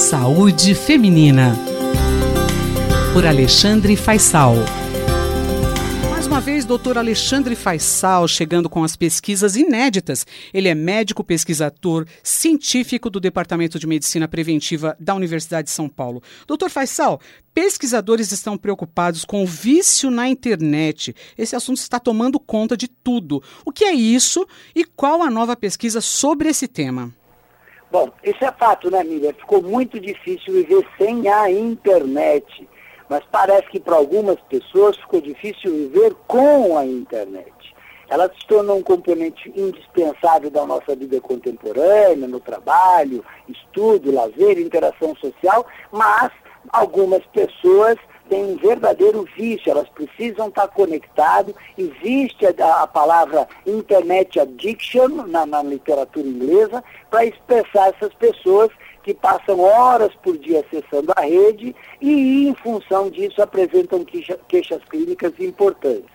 Saúde Feminina. Por Alexandre Faisal. Mais uma vez, doutor Alexandre Faisal chegando com as pesquisas inéditas. Ele é médico pesquisador científico do Departamento de Medicina Preventiva da Universidade de São Paulo. Doutor Faisal, pesquisadores estão preocupados com o vício na internet. Esse assunto está tomando conta de tudo. O que é isso e qual a nova pesquisa sobre esse tema? Bom, isso é fato, né, Miriam? Ficou muito difícil viver sem a internet. Mas parece que para algumas pessoas ficou difícil viver com a internet. Ela se tornou um componente indispensável da nossa vida contemporânea, no trabalho, estudo, lazer, interação social, mas algumas pessoas têm um verdadeiro vício, elas precisam estar conectadas. Existe a, a palavra internet addiction na, na literatura inglesa para expressar essas pessoas que passam horas por dia acessando a rede e, em função disso, apresentam queixa, queixas clínicas importantes.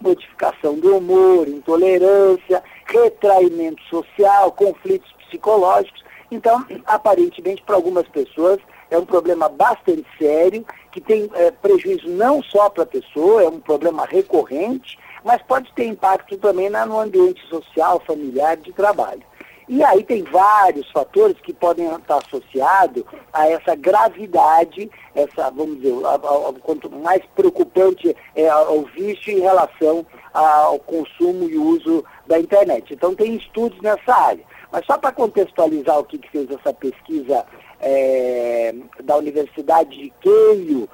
Modificação do humor, intolerância, retraimento social, conflitos psicológicos. Então, aparentemente, para algumas pessoas, é um problema bastante sério, que tem é, prejuízo não só para a pessoa, é um problema recorrente, mas pode ter impacto também no ambiente social, familiar, de trabalho. E aí tem vários fatores que podem estar associados a essa gravidade, essa, vamos dizer, a, a, quanto mais preocupante é o vício em relação ao consumo e uso da internet. Então tem estudos nessa área. Mas só para contextualizar o que, que fez essa pesquisa é, da Universidade de Keio,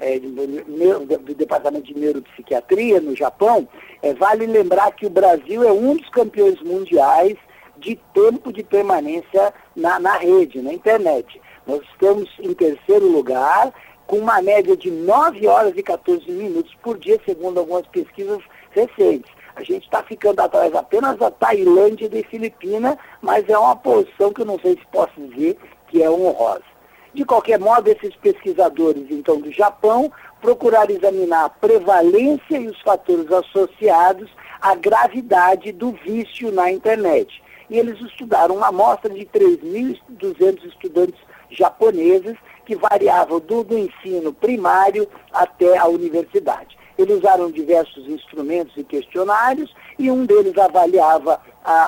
é, do, do, Departamento de Neuropsiquiatria no Japão, é, vale lembrar que o Brasil é um dos campeões mundiais de tempo de permanência na, na rede, na internet. Nós estamos em terceiro lugar, com uma média de 9 horas e 14 minutos por dia, segundo algumas pesquisas recentes. A gente está ficando atrás apenas da Tailândia e da Filipina, mas é uma posição que eu não sei se posso dizer que é honrosa. De qualquer modo, esses pesquisadores, então, do Japão, procuraram examinar a prevalência e os fatores associados à gravidade do vício na internet. E eles estudaram uma amostra de 3.200 estudantes japoneses que variavam do, do ensino primário até a universidade. Eles usaram diversos instrumentos e questionários e um deles avaliava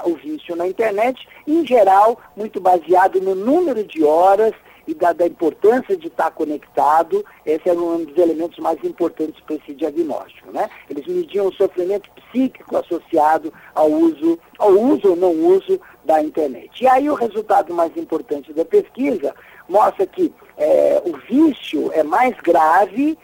o vício na internet, em geral, muito baseado no número de horas e da, da, importância de estar conectado, esse é um dos elementos mais importantes para esse diagnóstico. Né? Eles mediam o sofrimento psíquico associado ao uso, ao uso ou não uso da internet. E aí o resultado mais importante da pesquisa mostra que é, o vício é mais grave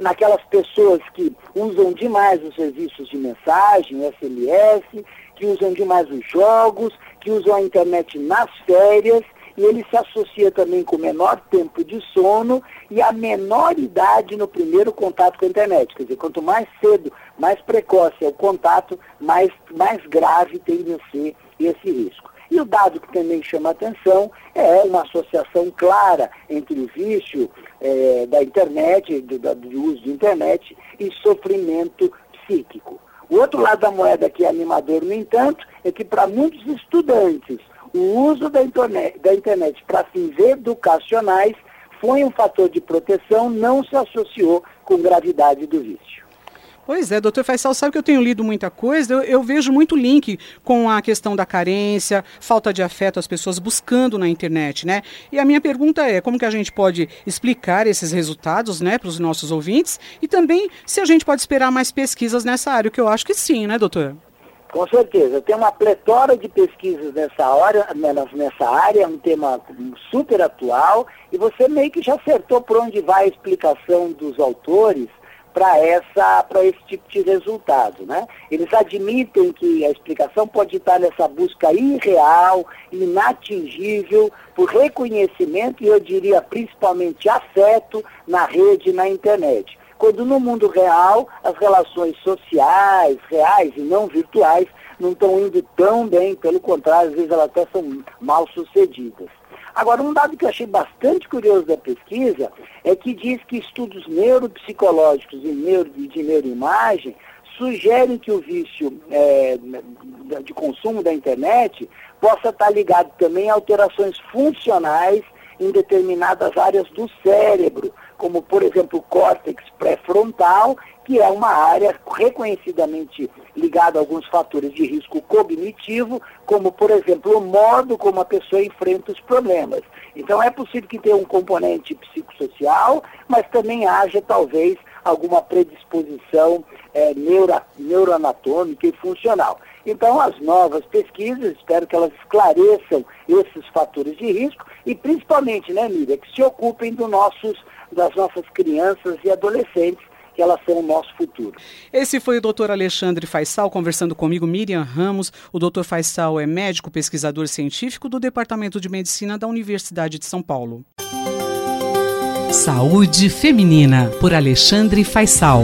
naquelas pessoas que usam demais os serviços de mensagem, SMS, que usam demais os jogos, que usam a internet nas férias, e ele se associa também com menor tempo de sono e a menor idade no primeiro contato com a internet. Quer dizer, quanto mais cedo, mais precoce é o contato, mais, mais grave tem a ser esse risco. E o dado que também chama atenção é uma associação clara entre o vício é, da internet, do, do uso da internet, e sofrimento psíquico. O outro lado da moeda que é animador, no entanto, é que para muitos estudantes, o uso da internet, da internet para fins educacionais foi um fator de proteção, não se associou com gravidade do vício. Pois é, doutor Faisal, sabe que eu tenho lido muita coisa, eu, eu, vejo muito link com a questão da carência, falta de afeto, as pessoas buscando na internet, né? E a minha pergunta é, como que a gente pode explicar esses resultados, né, para os nossos ouvintes? E também se a gente pode esperar mais pesquisas nessa área, que eu acho que sim, né, doutor? Com certeza, tem uma pletora de pesquisas nessa, hora, nessa área, é um tema super atual, e você meio que já acertou por onde vai a explicação dos autores, para essa para esse tipo de resultado, né? Eles admitem que a explicação pode estar nessa busca irreal, inatingível por reconhecimento e eu diria principalmente afeto na rede na internet. Quando no mundo real as relações sociais, reais e não virtuais, não estão indo tão bem, pelo contrário, às vezes elas até são mal sucedidas. Agora, um dado que eu achei bastante curioso da pesquisa é que diz que estudos neuropsicológicos e neuro, de neuroimagem sugerem que o vício é, de consumo da internet possa estar ligado também a alterações funcionais em determinadas áreas do cérebro, como por exemplo o córtex pré-frontal, que é uma área reconhecidamente ligada a alguns fatores de risco cognitivo, como por exemplo o modo como a pessoa enfrenta os problemas. Então é possível que tenha um componente psicossocial, mas também haja talvez alguma predisposição é, neuro, neuroanatômica e funcional. Então, as novas pesquisas, espero que elas esclareçam esses fatores de risco e, principalmente, né, Miriam, que se ocupem do nossos, das nossas crianças e adolescentes, que elas são o nosso futuro. Esse foi o doutor Alexandre Faisal conversando comigo, Miriam Ramos. O doutor Faisal é médico pesquisador científico do Departamento de Medicina da Universidade de São Paulo. Saúde Feminina, por Alexandre Faisal.